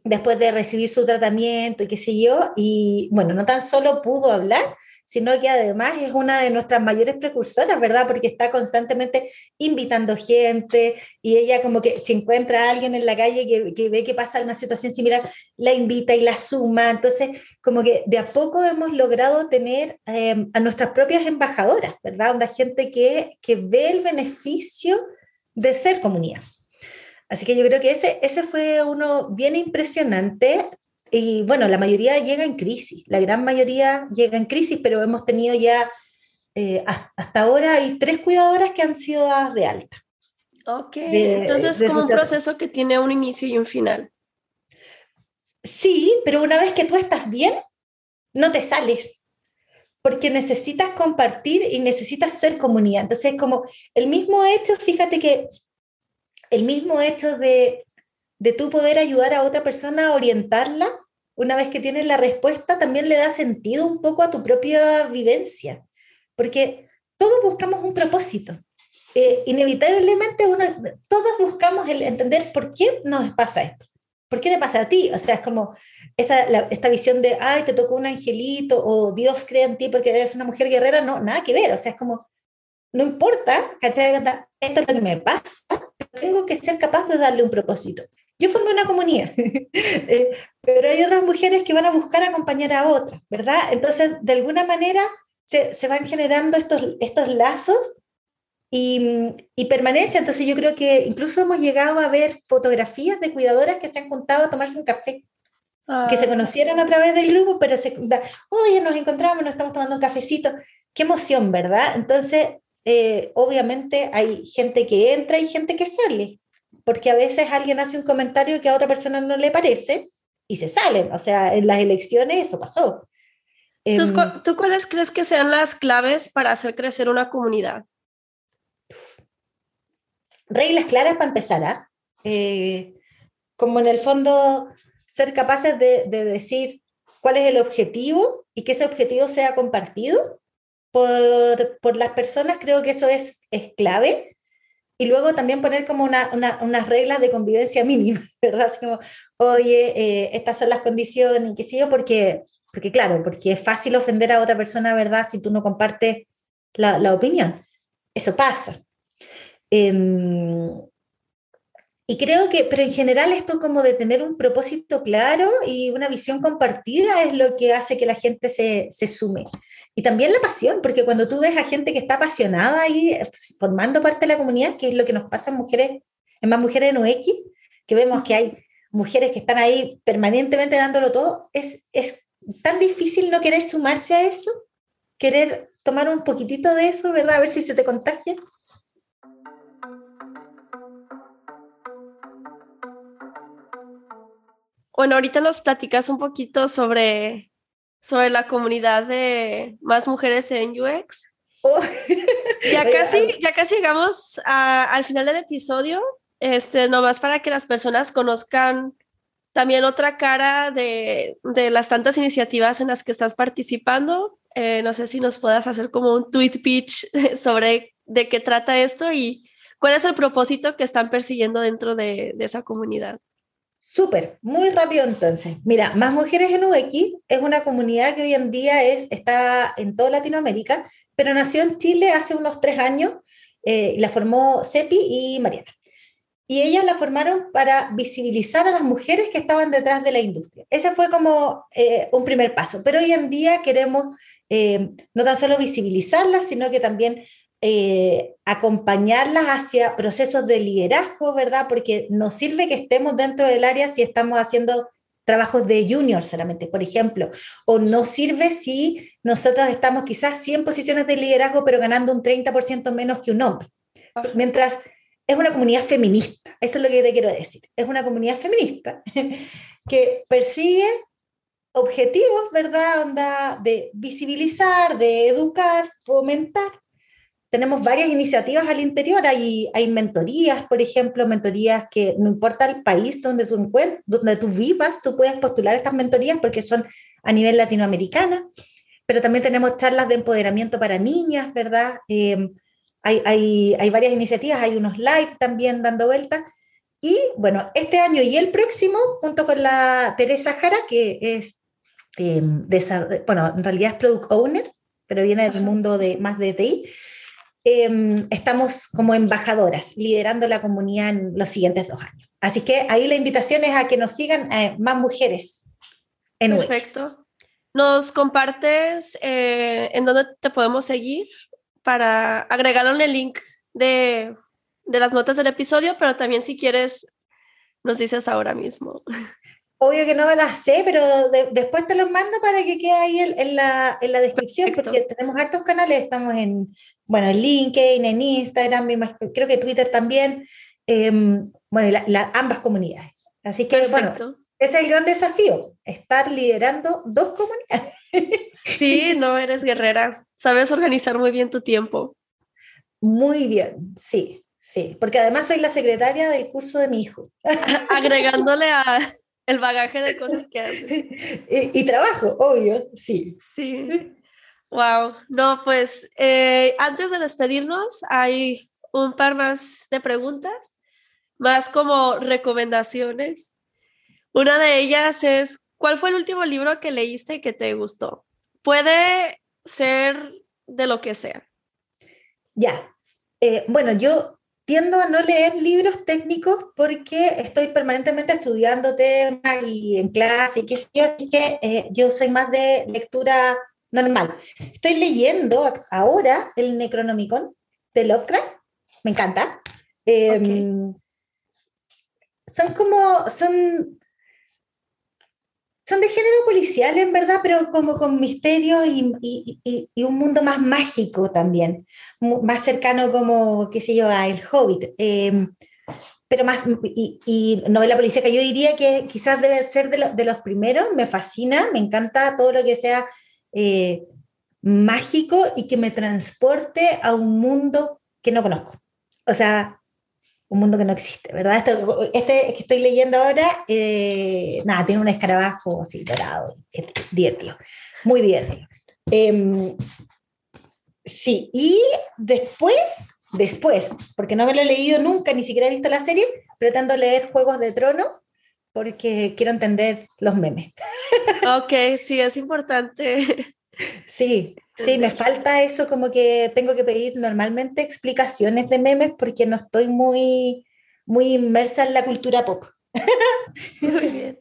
después de recibir su tratamiento y qué sé yo, y bueno, no tan solo pudo hablar, sino que además es una de nuestras mayores precursoras, ¿verdad? Porque está constantemente invitando gente y ella como que si encuentra a alguien en la calle que, ve que pasa una situación similar, la invita y la suma. Entonces, como que de a poco hemos logrado tener em, a nuestras propias embajadoras, ¿verdad? Donde gente que, que ve el beneficio de ser comunidad. Así que yo creo que ese, ese fue uno bien impresionante. Y bueno, la mayoría llega en crisis, la gran mayoría llega en crisis, pero hemos tenido ya, eh, hasta ahora hay tres cuidadoras que han sido dadas de alta. Ok, entonces es como un proceso que tiene un inicio y un final. Sí, pero una vez que tú estás bien, no te sales, porque necesitas compartir y necesitas ser comunidad. Entonces, como el mismo hecho, fíjate que el mismo hecho de, de tú poder ayudar a otra persona a orientarla, una vez que tienes la respuesta, también le da sentido un poco a tu propia vivencia, porque todos buscamos un propósito. Eh, inevitablemente uno, todos buscamos el entender por qué nos pasa esto. ¿Por qué te pasa a ti? O sea, es como esa, esta visión de, ay, te tocó un angelito o Dios crea en ti porque eres una mujer guerrera, no, nada que ver. O sea, es como, no importa, ¿cachai? Esto es lo que me pasa, tengo que ser capaz de darle un propósito. Yo formé una comunidad, (laughs) eh, pero hay otras mujeres que van a buscar acompañar a otras, ¿verdad? Entonces, de alguna manera, se, se van generando estos, estos lazos y, y, permanencia. Entonces yo creo que incluso hemos llegado a ver fotografías de cuidadoras que se han juntado a tomarse un café, que se ah. conocieran a través del grupo, pero se, oye, nos encontramos, nos estamos tomando un cafecito. Qué emoción, ¿verdad? Entonces, eh, obviamente hay gente que entra y gente que sale, porque a veces alguien hace un comentario que a otra persona no le parece y se salen. O sea, en las elecciones eso pasó. ¿Tú, em, ¿Tú cuáles crees que sean las claves para hacer crecer una comunidad? reglas claras para empezar, ¿ah? ¿eh? como en el fondo ser capaces de, de, decir cuál es el objetivo y que ese objetivo sea compartido por, las personas, creo que eso es, es clave. Y luego también poner como una, una, unas reglas de convivencia mínima, (laughs) ¿verdad? Así como, oye, eh, estas son las condiciones qué sé yo, porque, porque claro, porque es fácil ofender a otra persona, ¿verdad? Si tú no compartes la, la opinión. Eso pasa. Em, y creo que, pero en general esto como de tener un propósito claro y una visión compartida es lo que hace que la gente se, se sume. Y también la pasión, porque cuando tú ves a gente que está apasionada ahí pues, formando parte de la comunidad, que es lo que nos pasa en mujeres, en más mujeres en UX, que vemos que hay mujeres que están ahí permanentemente dándolo todo, es, es tan difícil no querer sumarse a eso, querer tomar un poquitito de eso, ¿verdad? A ver si se te contagia. Bueno, ahorita nos platicas un poquito sobre, sobre la comunidad de más mujeres en UX. Oh. Ya, (laughs) casi, ya casi llegamos al final del episodio, este, nomás para que las personas conozcan también otra cara de, de las tantas iniciativas en las que estás participando. Eh, no sé si nos puedas hacer como un tweet pitch (laughs) sobre de qué trata esto y cuál es el propósito que están persiguiendo dentro de, de esa comunidad. Súper, muy rápido entonces. Mira, Más Mujeres en UX es una comunidad que hoy en día es, está en toda Latinoamérica, pero nació en Chile hace unos tres años, eh, la formó Cepi y Mariana. Y ellas la formaron para visibilizar a las mujeres que estaban detrás de la industria. Ese fue como eh, un primer paso, pero hoy en día queremos eh, no tan solo visibilizarlas, sino que también eh, acompañarlas hacia procesos de liderazgo, ¿verdad? Porque nos sirve que estemos dentro del área si estamos haciendo trabajos de junior solamente, por ejemplo, o no sirve si nosotros estamos quizás 100 posiciones de liderazgo, pero ganando un 30% menos que un hombre. Mientras es una comunidad feminista, eso es lo que te quiero decir, es una comunidad feminista (laughs) que persigue objetivos, ¿verdad? Onda de visibilizar, de educar, fomentar tenemos varias iniciativas al interior. Hay, hay mentorías, por ejemplo, mentorías que no importa el país donde tú, donde tú vivas, tú puedes postular estas mentorías porque son a nivel latinoamericana. Pero también tenemos charlas de empoderamiento para niñas, ¿verdad? Em, hay, hay, hay, varias iniciativas, hay unos live también dando vueltas. Y bueno, este año y el próximo, junto con la Teresa Jara, que es, em, bueno, en realidad es Product Owner, pero viene del mundo de, más de TI, Em, estamos como embajadoras liderando la comunidad en los siguientes dos años. Así que ahí la invitación es a que nos sigan eh, más mujeres en Perfecto. ¿Nos compartes eh, en dónde te podemos seguir para agregarlo en el link de, de las notas del episodio, pero también si quieres nos dices ahora mismo. Obvio que no me las sé, pero después te los mando para que quede ahí en, la, en la, descripción, porque tenemos hartos canales, estamos en, bueno, en LinkedIn, en Instagram, creo que Twitter también, em, bueno, ambas comunidades. Así que, bueno, ese es el gran desafío, estar liderando dos comunidades. (laughs) Sí, no, eres guerrera, sabes organizar muy bien tu tiempo. Muy bien, sí, sí, porque además soy la secretaria del curso de mi hijo. (laughs) Agregándole a el bagaje de cosas que (laughs) hace. Y, trabajo, obvio, sí. Sí. Wow. No, pues eh, antes de despedirnos, hay un par más de preguntas, más como recomendaciones. Una de ellas es, ¿cuál fue el último libro que leíste y que te gustó? Puede ser de lo que sea. Ya. Eh, bueno, yo tiendo a no leer libros técnicos porque estoy permanentemente estudiando temas y en clase y qué sé yo, así que eh, yo soy más de lectura normal. Estoy leyendo ahora el Necronomicon de Lovecraft, me encanta. Em, son como, son, son de género policial en verdad, pero como con misterio y, y, y, un mundo más mágico también, más cercano como, qué sé yo, a El Hobbit. Em, pero más, y, novela policíaca, yo diría que quizás debe ser de, de, los primeros, me fascina, me encanta todo lo que sea eh, mágico y que me transporte a un mundo que no conozco. O sea, un mundo que no existe, ¿verdad? este que estoy leyendo ahora, eh, nada, tiene un escarabajo así dorado, divertido, muy divertido. Em, sí, y después, después, porque no me lo he leído nunca, ni siquiera he visto la serie, pretendo leer Juegos de Tronos porque quiero entender los memes. Ok, sí, es importante. Sí, Sí, me falta eso, como que tengo que pedir normalmente explicaciones de memes porque no estoy muy, muy inmersa en la cultura pop. Muy bien.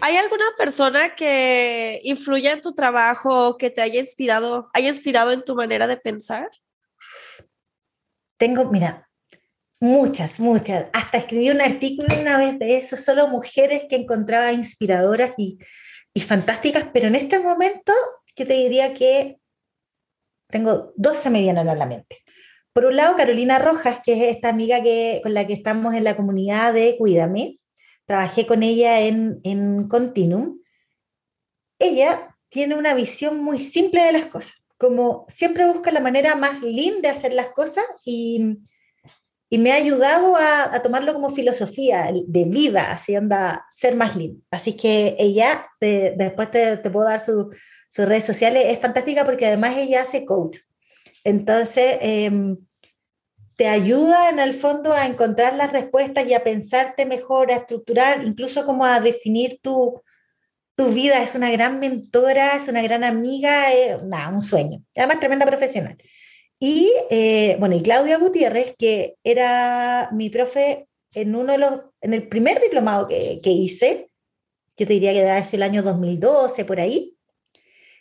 ¿Hay alguna persona que influya en tu trabajo, que te haya inspirado, haya inspirado en tu manera de pensar? Tengo, mira, muchas, muchas. Hasta escribí un artículo una vez de eso, solo mujeres que encontraba inspiradoras y, y fantásticas, pero en este momento yo te diría que tengo dos se me vienen a la mente. Por un lado, Carolina Rojas, que es esta amiga que, con la que estamos en la comunidad de Cuídame. Trabajé con ella en, en Continuum. Ella tiene una visión muy simple de las cosas, como siempre busca la manera más linda de hacer las cosas y, y me ha ayudado a, tomarlo como filosofía de vida, anda, ser más lindo. Así que ella, después te, te puedo dar su, sus redes sociales, es fantástica porque además ella hace coach. Entonces, em, te ayuda en el fondo a encontrar las respuestas y a pensarte mejor, a estructurar, incluso como a definir tu, tu vida. Es una gran mentora, es una gran amiga, nada, un sueño. Además, tremenda profesional. Y eh, bueno, y Claudia Gutiérrez, que era mi profe en uno de los, en el primer diplomado que, que hice, yo te diría que debe el año 2012, por ahí,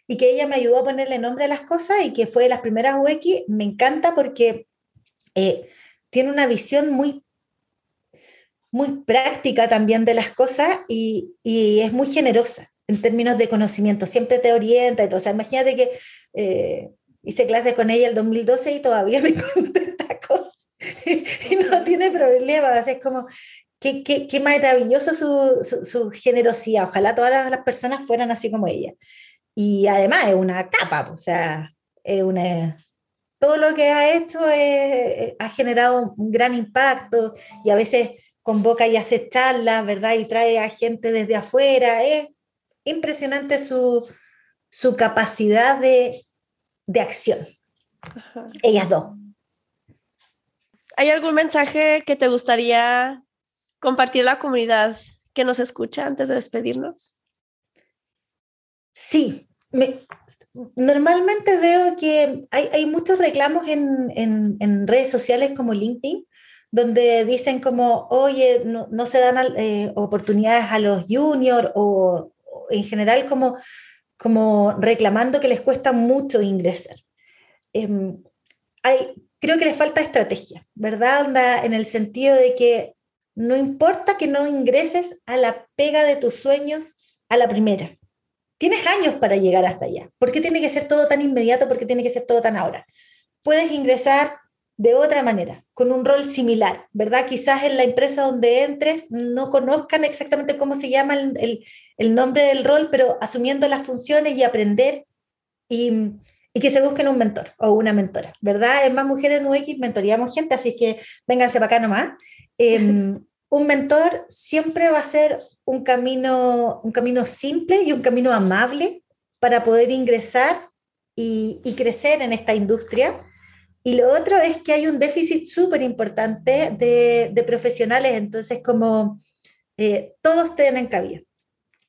y que ella me ayudó a ponerle nombre a las cosas y que fue de las primeras UX, me encanta porque eh, tiene una visión muy, muy práctica también de las cosas y, y, es muy generosa en términos de conocimiento, siempre te orienta y todo. O sea, imagínate que eh, hice clases con ella el 2012 y todavía (laughs) me contesta cosas y no tiene problema, es como, Qué, qué, qué, maravilloso su, su, su, generosidad. Ojalá todas las personas fueran así como ella. Y además es una capa, o sea, es una, todo lo que ha hecho ha generado un gran impacto y a veces convoca y hace charlas, ¿verdad? Y trae a gente desde afuera. Es impresionante su, su capacidad de, de acción. Ellas dos. ¿Hay algún mensaje que te gustaría compartir a la comunidad que nos escucha antes de despedirnos? Sí, normalmente veo que hay, hay muchos reclamos en, en, en, redes sociales como LinkedIn, donde dicen como, oye, no, no se dan eh, oportunidades a los juniors o, en general como, como reclamando que les cuesta mucho ingresar. Eh, hay, creo que les falta estrategia, ¿verdad? en el sentido de que no importa que no ingreses a la pega de tus sueños a la primera. Tienes años para llegar hasta allá. ¿Por qué tiene que ser todo tan inmediato? ¿Por qué tiene que ser todo tan ahora? Puedes ingresar de otra manera, con un rol similar, ¿verdad? Quizás en la empresa donde entres no conozcan exactamente cómo se llama el, el, nombre del rol, pero asumiendo las funciones y aprender y, y, que se busquen un mentor o una mentora, ¿verdad? En Más Mujeres en UX mentoreamos gente, así que vénganse para acá nomás. Em, (laughs) un mentor siempre va a ser un camino, un camino simple y un camino amable para poder ingresar y, y crecer en esta industria y lo otro es que hay un déficit súper importante de, de, profesionales, entonces como eh, todos tienen cabida.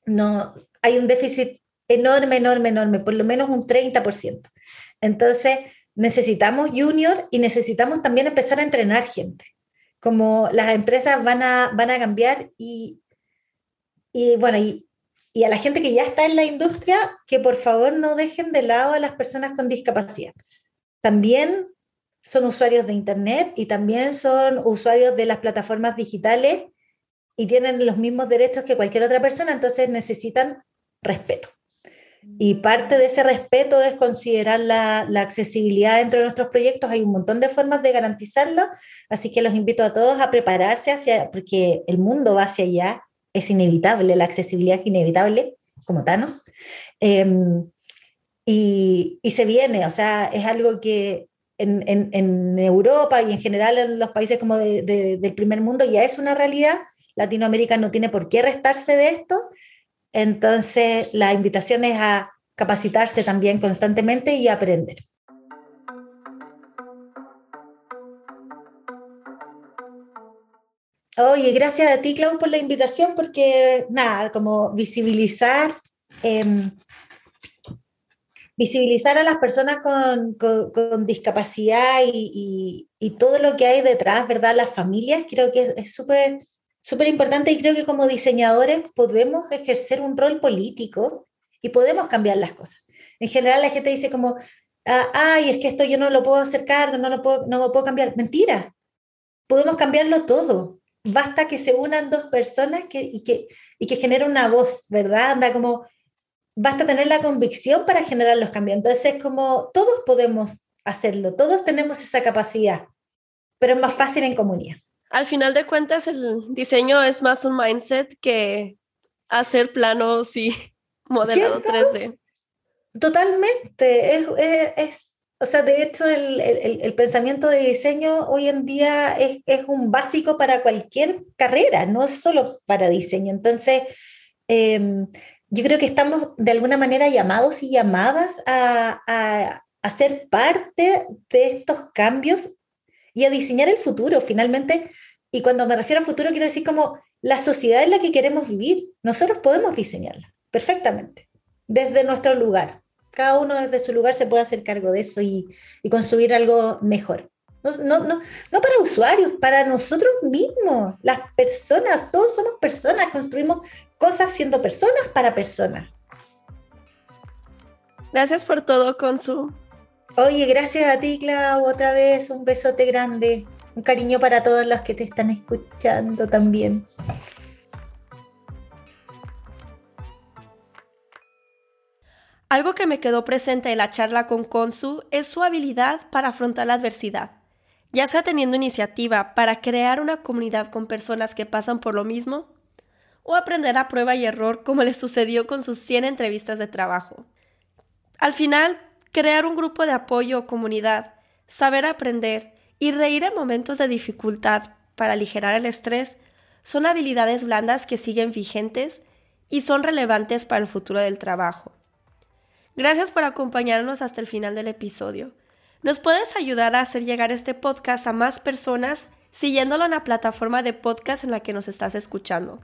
No, hay un déficit enorme, enorme, enorme, por lo menos un 30%. Entonces necesitamos junior y necesitamos también empezar a entrenar gente. Como las empresas van a, van a cambiar y, y bueno, y, y a la gente que ya está en la industria, que por favor no dejen de lado a las personas con discapacidad. También son usuarios de Internet y también son usuarios de las plataformas digitales y tienen los mismos derechos que cualquier otra persona, entonces necesitan respeto. Y parte de ese respeto es considerar la, la, accesibilidad dentro de nuestros proyectos. Hay un montón de formas de garantizarlo, así que los invito a todos a prepararse hacia, porque el mundo va hacia allá, es inevitable, la accesibilidad es inevitable, como Thanos. Em, y, y, se viene, o sea, es algo que en, Europa y en general en los países como del primer mundo ya es una realidad. Latinoamérica no tiene por qué restarse de esto. Entonces, la invitación es a capacitarse también constantemente y aprender. Oye, gracias a ti, Clau, por la invitación, porque nada, como visibilizar em, visibilizar a las personas con, con, discapacidad y, y, todo lo que hay detrás, ¿verdad? Las familias, creo que es súper súper importante y creo que como diseñadores podemos ejercer un rol político y podemos cambiar las cosas. En general la gente dice como, ah, ay, es que esto yo no lo puedo hacer cargo, no lo puedo, no lo puedo cambiar. Mentira, podemos cambiarlo todo. Basta que se unan dos personas que, y, que, y que generen una voz, ¿verdad? Anda como basta tener la convicción para generar los cambios. Entonces es como todos podemos hacerlo, todos tenemos esa capacidad, pero es más fácil en comunidad. Al final de cuentas, el diseño es más un mindset que hacer planos y (laughs) modelado 3D. Totalmente, es, es, o sea, de hecho el, el, el, pensamiento de diseño hoy en día es, es, un básico para cualquier carrera, no es solo para diseño. Entonces, eh, yo creo que estamos de alguna manera llamados y llamadas a, a, ser parte de estos cambios y a diseñar el futuro, finalmente. Y cuando me refiero a futuro, quiero decir como la sociedad en la que queremos vivir. Nosotros podemos diseñarla perfectamente, desde nuestro lugar. Cada uno desde su lugar se puede hacer cargo de eso y, y construir algo mejor. No, no, no, no, para usuarios, para nosotros mismos, las personas, todos somos personas, construimos cosas siendo personas para personas. Gracias por todo, Consu. Oye, gracias a ti, Clau, otra vez un besote grande, un cariño para todos los que te están escuchando también. Algo que me quedó presente en la charla con Consu es su habilidad para afrontar la adversidad, ya sea teniendo iniciativa para crear una comunidad con personas que pasan por lo mismo o aprender a prueba y error como le sucedió con sus 100 entrevistas de trabajo. Al final, crear un grupo de apoyo o comunidad, saber aprender y reír en momentos de dificultad para aligerar el estrés son habilidades blandas que siguen vigentes y son relevantes para el futuro del trabajo. Gracias por acompañarnos hasta el final del episodio. Nos puedes ayudar a hacer llegar este podcast a más personas siguiéndolo en la plataforma de podcast en la que nos estás escuchando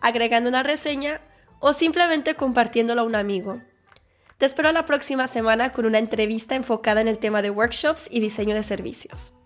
agregando una reseña o simplemente compartiéndolo a un amigo. Te espero la próxima semana con una entrevista enfocada en el tema de workshops y diseño de servicios.